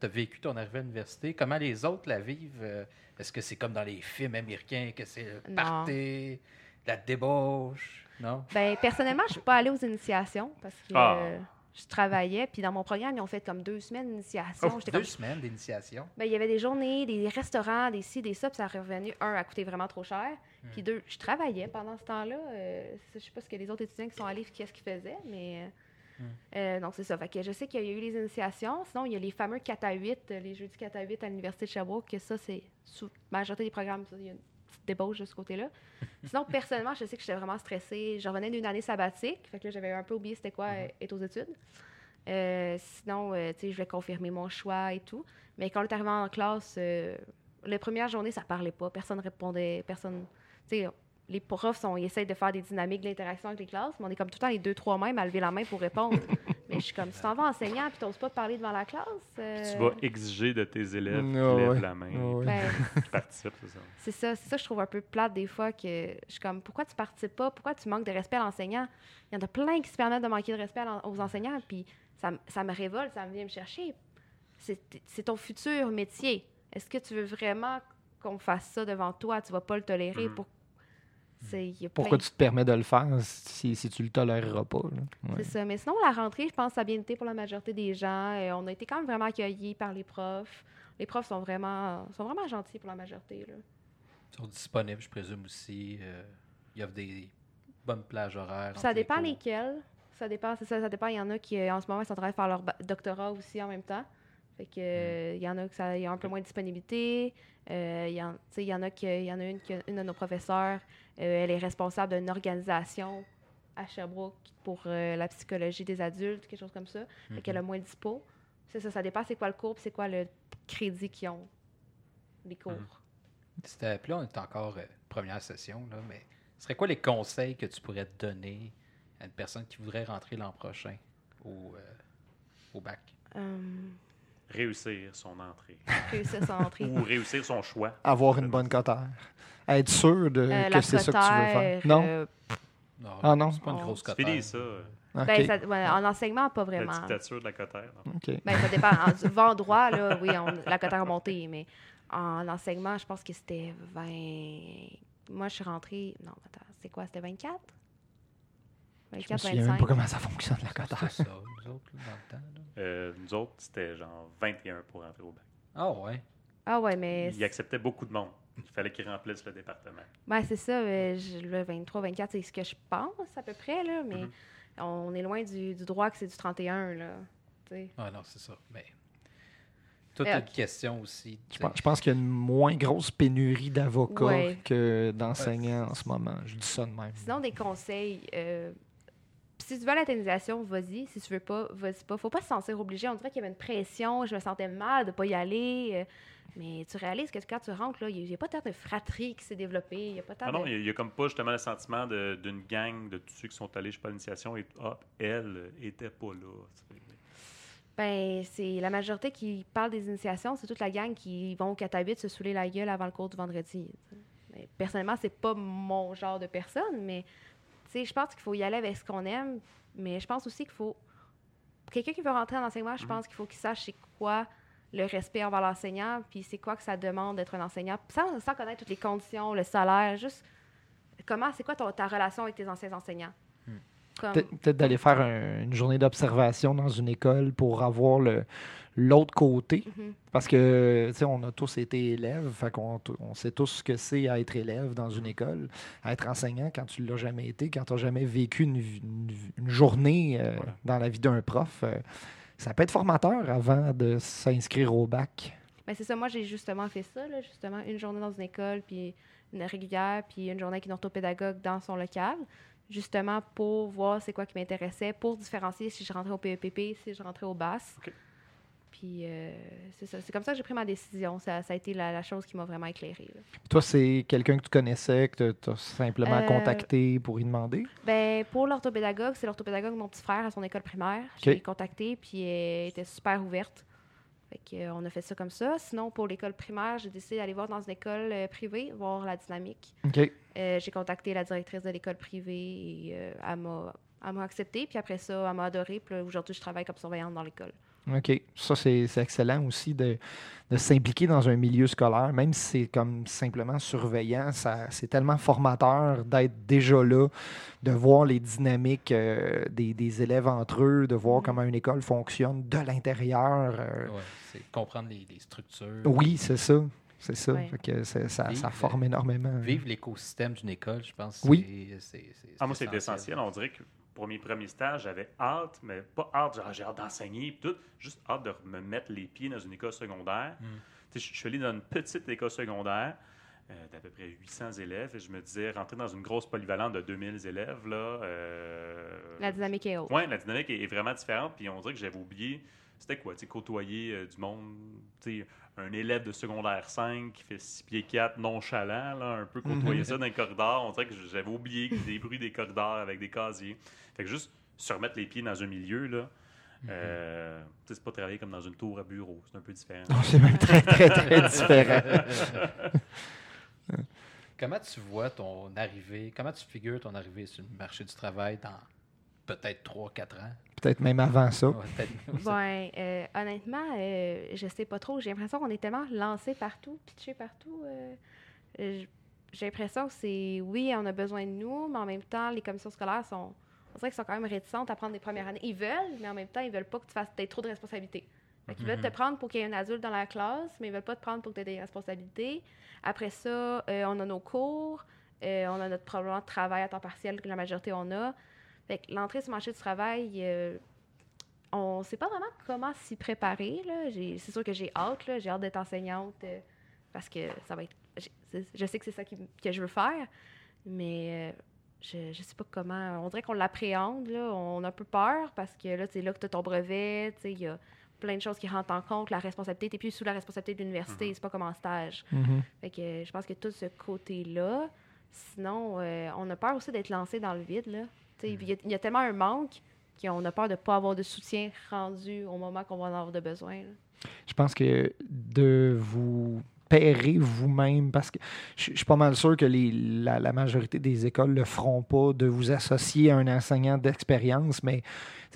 tu as vécu ton arrivée à l'université? Comment les autres la vivent? Euh, Est-ce que c'est comme dans les films américains, que c'est le Non. party, la débauche? Non? Ben, personnellement, je suis pas allée aux initiations parce que Ah. euh, je travaillais. Puis dans mon programme, ils ont fait comme deux semaines d'initiation. Oh, deux comme- semaines d'initiation? Ben, il y avait des journées, des restaurants, des ci, des ça, puis ça a revenu, un, à coûter vraiment trop cher. Puis deux, je travaillais pendant ce temps-là. Euh, je sais pas ce que les autres étudiants qui sont allés, qu'est-ce qu'ils faisaient, mais... Hmm. euh, donc, c'est ça. Fait que je sais qu'il y a eu les initiations. Sinon, il y a les fameux 4 à 8, euh, les jeudis 4 à 8 à l'Université de Sherbrooke, que ça, c'est sous la majorité des programmes. ça, Il y a une petite débauche de ce côté-là. Sinon, personnellement, je sais que j'étais vraiment stressée. Je revenais d'une année sabbatique. Fait que là, j'avais un peu oublié c'était quoi euh, être aux études. Euh, sinon, euh, tu sais, je vais confirmer mon choix et tout. Mais quand on est arrivé en classe, les premières journées, ça parlait pas. Personne répondait. Personne. Tu sais, les profs, sont, ils essayent de faire des dynamiques d'interaction avec les classes, mais on est comme tout le temps les deux, trois mêmes à lever la main pour répondre. mais je suis comme, si t'en vas enseignant puis t'oses pas te parler devant la classe. euh, Tu vas exiger de tes élèves Mm, qui ouais, lèvent ouais. la main, Ouais, ouais. ben, qui participent, c'est ça. C'est ça, c'est ça que je trouve un peu plate des fois que je suis comme pourquoi tu participes pas, pourquoi tu manques de respect à l'enseignant? Il y en a plein qui se permettent de manquer de respect aux enseignants, puis ça, ça me révolte, ça me vient me chercher. C'est ton futur métier. Est-ce que tu veux vraiment qu'on fasse ça devant toi? Tu vas pas le tolérer Mhm. pour. Y a Pourquoi plein- tu te permets de le faire si, si tu le toléreras pas? Ouais. C'est ça. Mais sinon, la rentrée, je pense que ça a bien été pour la majorité des gens. Euh, on a été quand même vraiment accueillis par les profs. Les profs sont vraiment, sont vraiment gentils pour la majorité. Là. Ils sont disponibles, je présume aussi. Euh, il y a des bonnes plages horaires. Ça les dépend lesquels. Ça dépend, c'est ça, ça dépend. Il y en a qui, euh, en ce moment, ils sont en train de faire leur doctorat aussi en même temps. Fait que, euh, il y en a qui ça- il y a un peu moins de disponibilité. Euh, il, y en, y a qui, y en a une, qui, une de nos professeurs, euh, elle est responsable d'une organisation à Sherbrooke pour euh, la psychologie des adultes, quelque chose comme ça. Fait qu'elle a moins de dispo. C'est ça, ça dépend c'est quoi le cours, c'est quoi le crédit qu'ils ont, les cours. Mhm. C'était, puis là, on est encore euh, première session, là, mais ce serait quoi les conseils que tu pourrais donner à une personne qui voudrait rentrer l'an prochain au, euh, au bac? Hum, Réussir son entrée. réussir son entrée. Ou réussir son choix. Avoir une bonne cotère. Être sûr de, Euh, que la c'est ça que tu veux faire. cotère, Non? euh, Non, Ah non? c'est pas une grosse finis ça, euh, ben, ça- ouais, en enseignement, pas la vraiment. dictature de la cotère. non? Ben, ça dépend. En vent droit, là, oui, on- la cote a remonté, mais en enseignement, je pense que c'était 20. Moi, je suis rentrée. Non, attends, c'est quoi? C'était 24? Je me 24, souviens même 25. pas comment ça fonctionne, la cotère. ça, nous autres, là, dans le temps. là. Euh, nous autres, c'était genre 21 pour rentrer au bac. Ah ouais. Ah, ouais, mais. Il acceptait beaucoup de monde. Il fallait qu'ils remplissent le département. Ben, c'est ça. euh, je- le 23, 24, c'est ce que je pense, à peu près, là, mais Mhm. on est loin du, du droit que c'est du 31, là. Ah non, c'est ça. Mais Toute Euh, une question aussi. Je pense, je pense qu'il y a une moins grosse pénurie d'avocats Ouais. que d'enseignants en ce moment. Je dis ça de même. Sinon, des conseils. euh, si tu veux à l'atténuation, vas-y. Si tu veux pas, vas-y pas. Faut pas se sentir obligé. On dirait qu'il y avait une pression. Je me sentais mal de pas y aller. euh, mais tu réalises que quand tu rentres, là, il n'y a pas tant de fratrie qui s'est développée. Il y a pas tant Ah non, de... il n'y a, comme pas justement le sentiment de- d'une gang de tous ceux qui sont allés, je sais pas, à l'initiation et hop, elle euh, était pas là. Ben, c'est la majorité qui parle des initiations, c'est toute la gang qui vont au Catabit se saouler la gueule avant le cours du vendredi. tu sais. Mais personnellement, c'est pas mon genre de personne, mais je pense qu'il faut y aller avec ce qu'on aime, mais je pense aussi qu'il faut quelqu'un qui veut rentrer en enseignement, je Mhm. pense qu'il faut qu'il sache c'est quoi le respect envers l'enseignant, puis c'est quoi que ça demande d'être un enseignant, sans, sans connaître toutes les conditions, le salaire, juste comment, c'est quoi ton- ta relation avec tes anciens enseignants? Comme- Peut-être d'aller faire un- une journée d'observation dans une école pour avoir le- l'autre côté. Mhm. Parce que, tu sais, on a tous été élèves, fait qu'on on sait tous ce que c'est à être élève dans une école, à être enseignant quand tu l'as jamais été, quand tu n'as jamais vécu une, journée euh, Voilà. dans la vie d'un prof. euh, ça peut être formateur avant de s'inscrire au bac. Ben, c'est ça, moi j'ai justement fait ça, là, justement, une journée dans une école, puis une régulière, puis une journée avec une orthopédagogue dans son local, justement pour voir c'est quoi qui m'intéressait, pour différencier si je rentrais au PEPP, si je rentrais au BAS. Puis euh, c'est ça, c'est comme ça que j'ai pris ma décision. Ça, ça a été la, la chose qui m'a vraiment éclairée. là. Toi, c'est quelqu'un que tu connaissais, que tu as simplement Euh, contacté pour y demander? Ben, pour l'orthopédagogue, c'est l'orthopédagogue de mon petit frère à son école primaire. OK. J'ai contacté, puis elle était super ouverte. Fait que, euh, on a fait ça comme ça. Sinon, pour l'école primaire, j'ai décidé d'aller voir dans une école privée, voir la dynamique. Euh, j'ai contacté la directrice de l'école privée et euh, elle m'a elle m'a accepté. Puis après ça, elle m'a adoré. Puis là, aujourd'hui, je travaille comme surveillante dans l'école. OK. Ça, c'est c'est excellent aussi de, de s'impliquer dans un milieu scolaire, même si c'est comme simplement surveillant. ça- C'est tellement formateur d'être déjà là, de voir les dynamiques euh, des, des élèves entre eux, de voir Mhm. comment une école fonctionne de l'intérieur. euh. Ouais, c'est comprendre les, les structures. Oui, c'est ça. C'est ça. Ouais. Fait que ça, forme énormément. Vivre l'écosystème d'une école, je pense. Oui. c'est- Ah, moi, c'est essentiel. On dirait que pour mes premiers stages, j'avais hâte, mais pas hâte, genre j'ai hâte d'enseigner, puis tout, juste hâte de me mettre les pieds dans une école secondaire. Mm. Tu sais, Je je suis allé dans une petite école secondaire euh, d'à peu près 800 élèves, et je me disais, rentrer dans une grosse polyvalente de 2000 élèves, là. euh, La dynamique est haute. Oui, la dynamique est, est vraiment différente, puis on dirait que j'avais oublié. C'était quoi, tu sais, côtoyer euh, du monde, un élève de secondaire 5 qui fait 6 pieds 4 nonchalant, là, un peu côtoyer Mhm. ça dans les corridors. On dirait que j'avais oublié a des bruits des corridors avec des casiers. Fait que juste se remettre les pieds dans un milieu, là, euh, tu sais, c'est pas travailler comme dans une tour à bureau, c'est un peu différent. Non, C'est même très, très, très différent. Comment tu vois ton arrivée, comment tu figures ton arrivée sur le marché du travail dans peut-être 3-4 ans? Peut-être même avant ça. Ouais, Ben, euh, honnêtement, euh, je sais pas trop. J'ai l'impression qu'on est tellement lancé partout, pitché partout. euh, euh, j'ai l'impression que c'est, oui, on a besoin de nous, mais en même temps, les commissions scolaires sont, on dirait qu'ils sont quand même réticentes à prendre des premières années. Ils veulent, mais en même temps, ils veulent pas que tu fasses aies trop de responsabilités. Fait qu'ils veulent te Mhm. prendre pour qu'il y ait un adulte dans la classe, mais ils veulent pas te prendre pour que tu aies des responsabilités. Après ça, euh, on a nos cours, euh, on a notre problème de travail à temps partiel que la majorité on a. Fait que l'entrée sur le marché du travail, euh, on sait pas vraiment comment s'y préparer. C'est sûr que j'ai hâte, j'ai hâte d'être enseignante euh, parce que ça va être. Je sais que c'est ça qui- que je veux faire, mais euh, je, je sais pas comment. On dirait qu'on l'appréhende, on a un peu peur parce que là, c'est là que tu as ton brevet, tu il y a plein de choses qui rentrent en compte, la responsabilité, tu plus sous la responsabilité de l'université, Mhm. c'est pas comme en stage. Mhm. Fait que je pense que tout ce côté-là, sinon, on a peur aussi d'être lancé dans le vide. Là. Il y, a- tellement un manque qu'on a peur de ne pas avoir de soutien rendu au moment qu'on va en avoir de besoin. Je pense que de vous paierer vous-même, parce que je suis pas mal sûr que la, la majorité des écoles ne le feront pas, de vous associer à un enseignant d'expérience, mais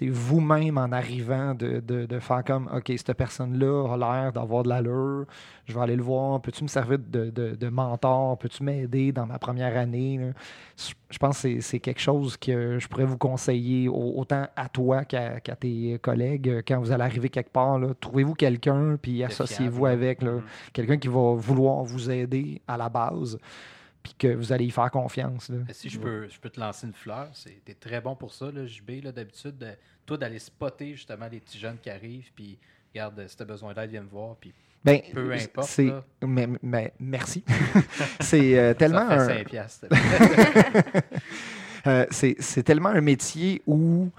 vous-même en arrivant de, de- de faire comme OK, cette personne-là a l'air d'avoir de l'allure, je vais aller le voir, peux-tu me servir de, de- mentor, peux-tu m'aider dans ma première année? là? Je pense que c'est- c'est quelque chose que je pourrais vous conseiller au- autant à toi qu'à tes collègues quand vous allez arriver quelque part. Trouvez-vous quelqu'un, puis associez-vous avec Mhm. quelqu'un qui va vouloir vous aider à la base, puis que vous allez y faire confiance. là. Si je peux, je peux te lancer une fleur, c'est t'es très bon pour ça, là, JB, là, d'habitude, de- toi d'aller spotter justement les petits jeunes qui arrivent, puis regarde, si tu as besoin d'aide, viens me voir. Puis Ben, peu importe. mais, mais- merci. c'est euh, tellement ça un, fait 5 piastres. Euh, c'est c'est tellement un métier où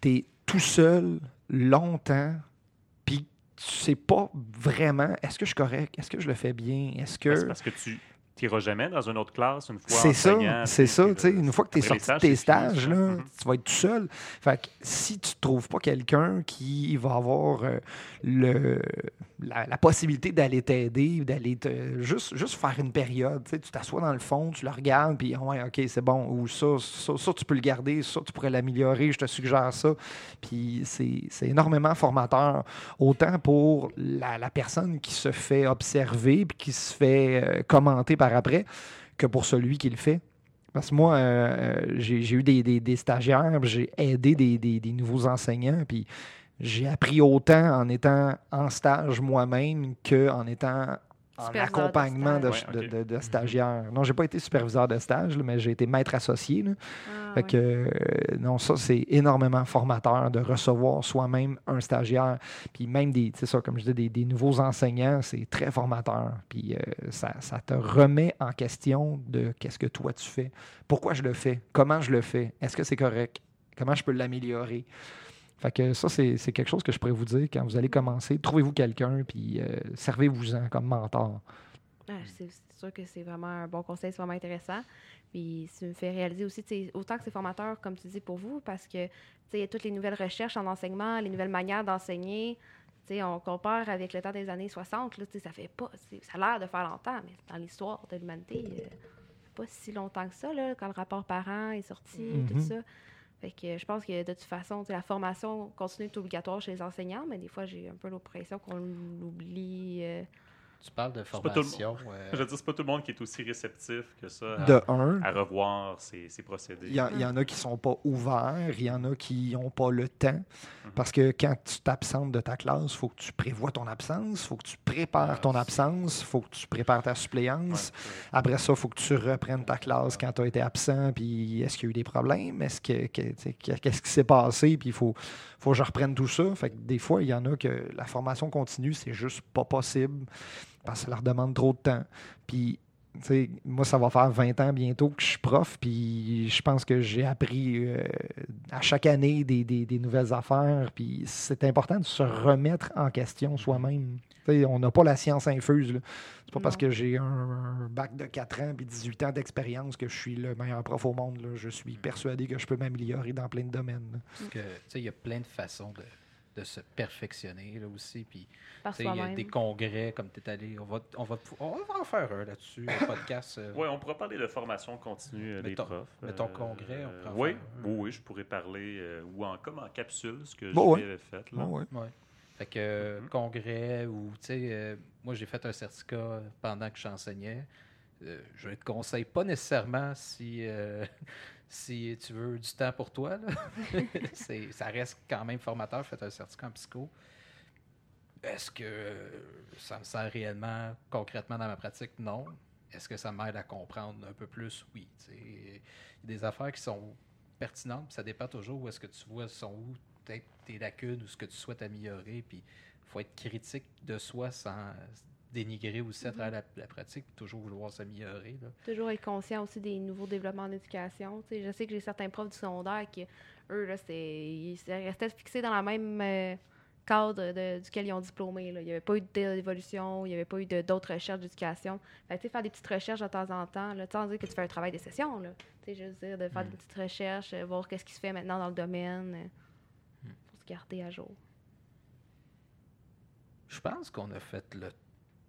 tu es tout seul longtemps, puis tu sais pas vraiment est-ce que je suis correct, est-ce que je le fais bien, est-ce Ben, c'est que. parce que tu n'iras jamais dans une autre classe une fois C'est ça, c'est ça. tu Une fois que tu es sorti de tes stages, là, Mhm. tu vas être tout seul. Fait que si tu ne trouves pas quelqu'un qui va avoir euh, le, la, possibilité d'aller t'aider, d'aller te juste, juste faire une période, tu t'assois dans le fond, tu le regardes, puis ouais, ok, c'est bon. Ou ça, ça, ça, tu peux le garder, ça, tu pourrais l'améliorer, je te suggère ça. Puis c'est énormément formateur, autant pour la, personne qui se fait observer puis qui se fait euh, commenter par après que pour celui qui le fait. Parce que moi, euh, euh, j'ai eu des, des- des stagiaires, j'ai aidé des- des nouveaux enseignants, puis j'ai appris autant en étant en stage moi-même qu'en étant en accompagnement de, stage. de- de- de stagiaires. Non, j'ai pas été superviseur de stage, là, mais j'ai été maître associé. là. Ah, Fait que, euh, non, ça, c'est énormément formateur de recevoir soi-même un stagiaire. Puis même des, tu sais ça, comme je dis, des, des nouveaux enseignants, c'est très formateur. Puis euh, ça, ça te remet en question de qu'est-ce que toi tu fais, pourquoi je le fais, comment je le fais, est-ce que c'est correct, comment je peux l'améliorer? Fait que ça, c'est quelque chose que je pourrais vous dire quand vous allez commencer. Trouvez-vous quelqu'un, puis euh, servez-vous-en comme mentor. Ah, c'est sûr que c'est vraiment un bon conseil, c'est vraiment intéressant. Puis ça me fait réaliser aussi, autant que c'est formateur, comme tu dis, pour vous, parce que tu sais, il y a toutes les nouvelles recherches en enseignement, les nouvelles manières d'enseigner. On compare avec le temps des années 60, là, ça fait pas. Ça a l'air de faire longtemps, mais dans l'histoire de l'humanité, euh, pas si longtemps que ça, là, quand le rapport parent est sorti, tout Mhm. ça. Fait que je pense que de toute façon, la formation continue d'être obligatoire chez les enseignants, mais des fois, j'ai un peu l'impression qu'on l'oublie. euh, Tu parles de pas formation. euh, Je veux dire, c'est pas tout le monde qui est aussi réceptif que ça à, De un, à revoir ses, ses procédés. Il y, en- il y en a qui sont pas ouverts, il y en a qui n'ont pas le temps. Mhm. Parce que quand tu t'absentes de ta classe, il faut que tu prévois ton absence, il faut que tu prépares Ah, ton absence, il faut que tu prépares ta suppléance. Après ça, il faut que tu reprennes ta classe quand tu as été absent, puis est-ce qu'il y a eu des problèmes, est-ce que- qu'est-ce qui s'est passé, puis il faut, faut que je reprenne tout ça. Fait que des fois, il y en a que la formation continue, c'est juste pas possible parce que ça leur demande trop de temps. Moi, ça va faire 20 ans bientôt que je suis prof, puis je pense que j'ai appris euh, à chaque année des, des- des nouvelles affaires, puis c'est important de se remettre en question soi-même. On n'a pas la science infuse. là. C'est pas parce que j'ai un, un bac de 4 ans et 18 ans d'expérience que je suis le meilleur prof au monde. là. Je suis persuadé que je peux m'améliorer dans plein de domaines. il y a plein de façons de, de se perfectionner là aussi. Puis, par tu sais, il y a des congrès comme tu es allé. On va, on, va, on va en faire un là-dessus, un podcast. euh, Oui, on pourra parler de formation continue euh, des Mettons- profs. Euh, congrès, on pourrait en oui, oui, oui, je pourrais parler, euh, ou en, comme en capsule, ce que Bon, j'ai ouais. fait. Là. Ouais. Ouais. Fait que euh, Mhm. congrès ou, tu sais, euh, moi j'ai fait un certificat pendant que j'enseignais. Euh, je ne te conseille pas nécessairement si, euh, si tu veux du temps pour toi. là. C'est- ça reste quand même formateur, faites un certificat en psycho. Est-ce que ça me sert réellement, concrètement dans ma pratique? Non. Est-ce que ça m'aide à comprendre un peu plus? Oui. Il y a des affaires qui sont pertinentes, puis ça dépend toujours où est-ce que tu vois sont où peut-être tes lacunes ou ce que tu souhaites améliorer. Puis il faut être critique de soi sans dénigrer aussi à travers la, la pratique, toujours vouloir s'améliorer. Toujours être conscient aussi des nouveaux développements en éducation. Tu sais, je sais que j'ai certains profs du secondaire qui, eux, là, ils restaient fixés dans la même euh, cadre de- duquel ils ont diplômé. là. Il n'y avait pas eu d'évolution, il n'y avait pas eu d'autres recherches d'éducation. Faire des petites recherches de temps en temps, là, sans dire que tu fais un travail de session. Là. Tu sais, juste dire de faire Mm. des petites recherches, euh, voir qu'est-ce qui se fait maintenant dans le domaine, euh, Mm. pour se garder à jour. Je pense qu'on a fait le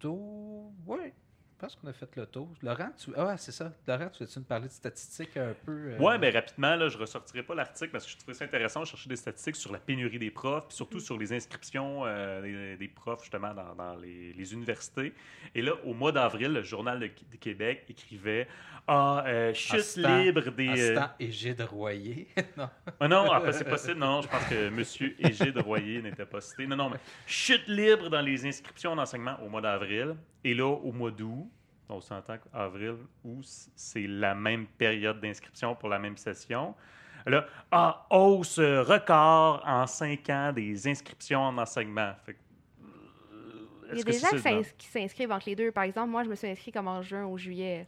tour. Oui, je pense qu'on a fait le tour. Laurent, tu... Ah, c'est ça. Laurent, tu veux-tu nous parler de statistiques un peu? euh, Oui, mais rapidement, là, je ne ressortirai pas l'article parce que je trouvais ça intéressant de chercher des statistiques sur la pénurie des profs, puis surtout sur les inscriptions euh, des, des profs justement dans, dans les, les universités. Et là, au mois d'avril, le Journal de Québec écrivait Ah, euh, chute libre des. Euh, temps, Égide Royer. non. Ah non, ah, c'est possible. Non, je pense que M. Égide Royer n'était pas cité. Non, non, mais chute libre dans les inscriptions en enseignement au mois d'avril. Et là, au mois d'août, on s'entend qu'avril, août, c'est la même période d'inscription pour la même session. Là, ah, hausse euh, record en cinq ans des inscriptions en enseignement. Fait que Il y a des gens qui s'inscrivent entre les deux. Par exemple, moi, je me suis inscrit comme en juin ou juillet.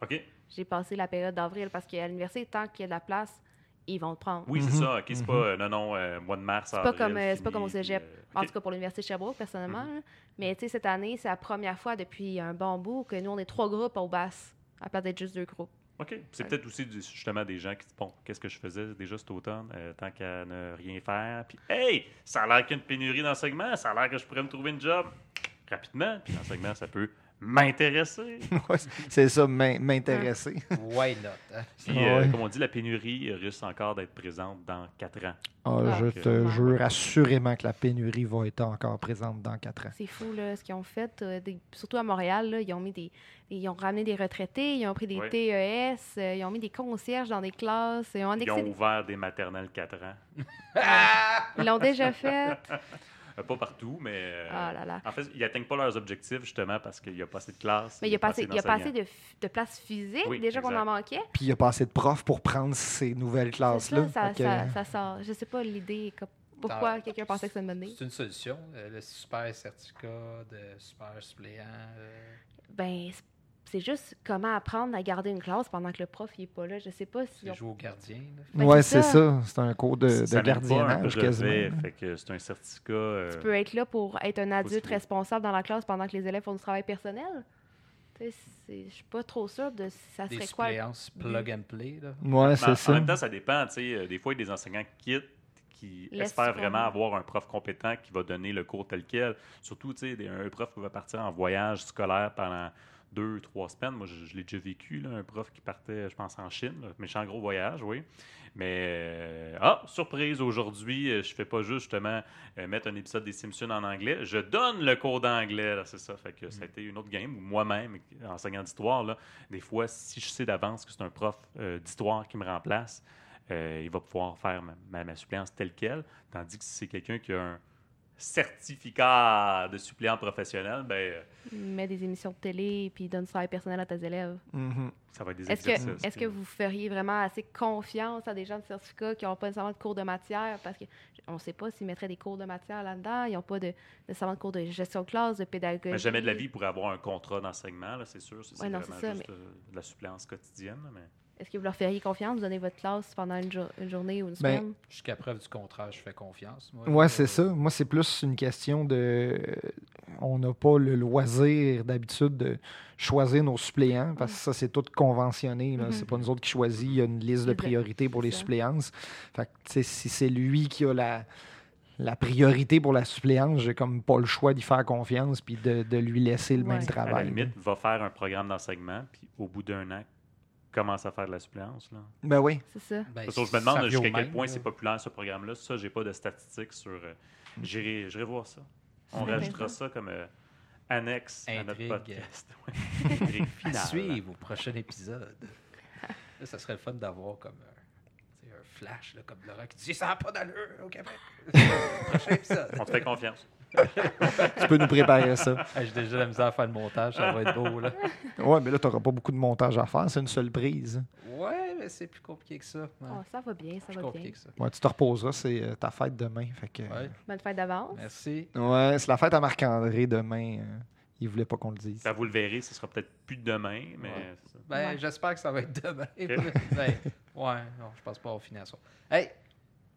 J'ai passé la période d'avril parce qu'à l'université, tant qu'il y a de la place, ils vont te prendre. Oui, c'est Mhm. ça. OK, c'est pas, euh, non, non, euh, mois de mars, C'est pas comme, euh, fini, pas comme au cégep. euh, En tout cas, pour l'Université de Sherbrooke, personnellement. Mhm. Mais tu sais, cette année, c'est la première fois depuis un bon bout que nous, on est trois groupes au basse, à place d'être juste deux groupes. OK. C'est Ouais. peut-être aussi du- justement des gens qui disent Bon, qu'est-ce que je faisais déjà cet automne, euh, tant qu'à ne rien faire. Puis, hey, ça a l'air qu'il y a une pénurie d'enseignement, ça a l'air que je pourrais me trouver une job rapidement. Puis l'enseignement, ça peut m'intéresser. Ouais, c'est ça, m'in- m'intéresser. Why not? hein? Puis, euh, comme on dit, la pénurie risque encore d'être présente dans quatre ans. Ah, Ah, je te jure assurément que la pénurie va être encore présente dans quatre ans. C'est fou, là, ce qu'ils ont fait. euh, des- surtout à Montréal, là, ils ont mis des. Ils ont ramené des retraités, ils ont pris des Ouais. TES, euh, ils ont mis des concierges dans des classes, ils ont Ils ont ouvert des maternelles 4 ans. Ils l'ont déjà fait. Euh, pas partout, mais. euh, Ah là là. En fait, ils n'atteignent pas leurs objectifs justement parce qu'il n'y a pas assez de classes. Mais il y a pas assez, a pas de, de place physique, Oui, déjà qu'on en manquait. Puis il n'y a pas assez de profs pour prendre ces nouvelles classes-là. ça, ça, ça, ça sort. Je sais pas l'idée. Pourquoi quelqu'un pensait que c'est une bonne idée? C'est une solution. euh, le super certificat de super suppléant. euh, Ben, c'est- juste comment apprendre à garder une classe pendant que le prof n'est pas là. Je sais pas si. c'est jouer au gardien. Ben, ouais, c'est ça. ça. C'est un cours de, Ça gardiennage quasiment. Fait que c'est un certificat. euh, Tu peux être là pour être un adulte Possible. responsable dans la classe pendant que les élèves font du travail personnel. Je suis pas trop sûre de si ça Des serait quoi. suppléances plug and play. Là. Ouais, c'est en, en ça. même temps, ça dépend. tu sais, euh, Des fois, il y a des enseignants qui quittent, qui Laisse espèrent faire. vraiment avoir un prof compétent qui va donner le cours tel quel. Surtout, tu sais, des- un prof qui va partir en voyage scolaire pendant deux, trois semaines. Moi, je, je l'ai déjà vécu, là, un prof qui partait, je pense, en Chine. là, méchant gros voyage, oui. Mais, euh, ah, surprise, aujourd'hui, euh, je fais pas juste, justement, euh, mettre un épisode des Simpsons en anglais. Je donne le cours d'anglais, là, c'est ça. Fait que ça a été une autre game. où Moi-même, enseignant d'histoire, là, des fois, si je sais d'avance que c'est un prof euh, d'histoire qui me remplace, il va pouvoir faire ma, ma- ma suppléance telle qu'elle. Tandis que si c'est quelqu'un qui a un certificat de suppléant professionnel, ben, euh, Mets des émissions de télé puis donne du travail personnel à tes élèves. Mhm. ça va être des Est-ce que, exercices. est-ce que vous feriez vraiment assez confiance à des gens de certificat qui n'ont pas nécessairement de cours de matière? Parce qu'on ne sait pas s'ils mettraient des cours de matière là-dedans. Ils n'ont pas de, nécessairement de cours de gestion de classe, de pédagogie. Mais jamais de la vie pour avoir un contrat d'enseignement, là, c'est sûr. C'est Ouais, non, vraiment c'est ça, juste euh, de la suppléance quotidienne. Mais... Est-ce que vous leur feriez confiance, vous donnez votre classe pendant une, jour- une journée ou une Ben, semaine? Jusqu'à preuve du contraire, je fais confiance. Moi, Ouais, Euh, c'est ça. Moi, c'est plus une question de. On n'a pas le loisir d'habitude de choisir nos suppléants parce que ça, c'est tout conventionné. là. Mhm. C'est pas nous autres qui choisissent. Il y a une liste de priorités pour les ça. suppléances. Fait que, si c'est lui qui a la, la priorité pour la suppléance, j'ai comme pas le choix d'y faire confiance puis de, de lui laisser le Ouais. même la À la travail. limite, va faire un programme d'enseignement, puis au bout d'un an, commence à faire de la suppléance. Là. Ben oui. C'est ça. Ben, Parce que je me demande jusqu'à quel point c'est populaire ce programme-là. Ça, j'ai pas de statistiques sur. euh, J'irai j'irai voir ça. On rajoutera ça comme euh, annexe à notre podcast. Intrigue À suivre au prochain épisode. Là, ça serait le fun d'avoir comme sais, un flash, là, comme Laurent qui dit Ça n'a pas d'allure au Québec. prochain épisode. On te fait confiance. Tu peux nous préparer ça. J'ai déjà la misère à faire le montage, ça va être beau. Là. Ouais, mais là, tu n'auras pas beaucoup de montage à faire. C'est une seule prise. Ouais, mais c'est plus compliqué que ça. Ouais. Oh, ça va bien, ça plus va compliqué bien. que ça. Ouais, tu te reposeras. C'est euh, ta fête demain. Fait que, Ouais. Bonne fête d'avance. Merci. Ouais, c'est la fête à Marc-André demain. euh, il voulait pas qu'on le dise. Ben, vous le verrez, ce sera peut-être plus demain, mais Ouais. Ben, Ouais. j'espère que ça va être demain. ben, ouais, non, je pense pas au ça. Hey,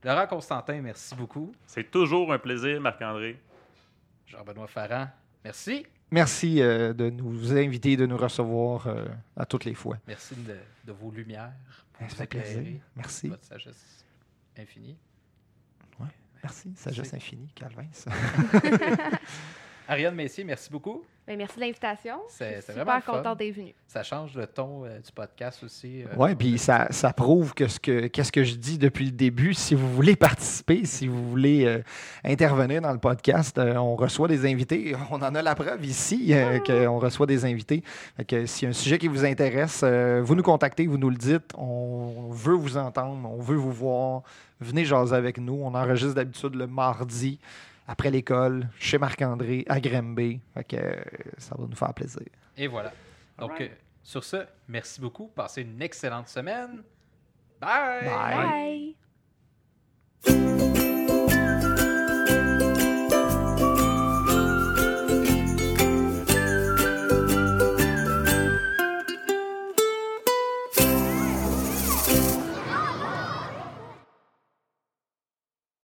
Laurent Constantin, merci beaucoup. c'est toujours un plaisir, Marc-André. Jean-Benoît Farran, merci. Merci euh, de nous inviter, de nous recevoir euh, à toutes les fois. Merci de, de vos lumières. pour Ça fait plaisir. Merci. Votre sagesse infinie. Merci. Sagesse Merci. infinie, Calvin. ça. Ariane Messier, merci beaucoup. Ben, merci de l'invitation. C'est- Je suis c'est super vraiment le fun. contente d'être venue. Ça change le ton euh, du podcast aussi. euh, Oui, puis ça, ça prouve que ce que qu'est-ce que je dis depuis le début. Si vous voulez participer, si vous voulez euh, intervenir dans le podcast, euh, on reçoit des invités. On en a la preuve ici euh, qu'on reçoit des invités. Fait que s'il y a un sujet qui vous intéresse, euh, vous nous contactez, vous nous le dites. On veut vous entendre, on veut vous voir. Venez jaser avec nous. On enregistre d'habitude le mardi après l'école, chez Marc-André, à Grimby. Fait que euh, ça va nous faire plaisir. Et voilà. Donc, euh, sur ce, merci beaucoup. Passez une excellente semaine. Bye! Bye. Bye.